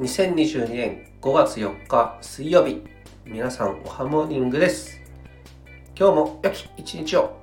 2022年5月4日水曜日。皆さんおはモーニングです。今日も良き一日を。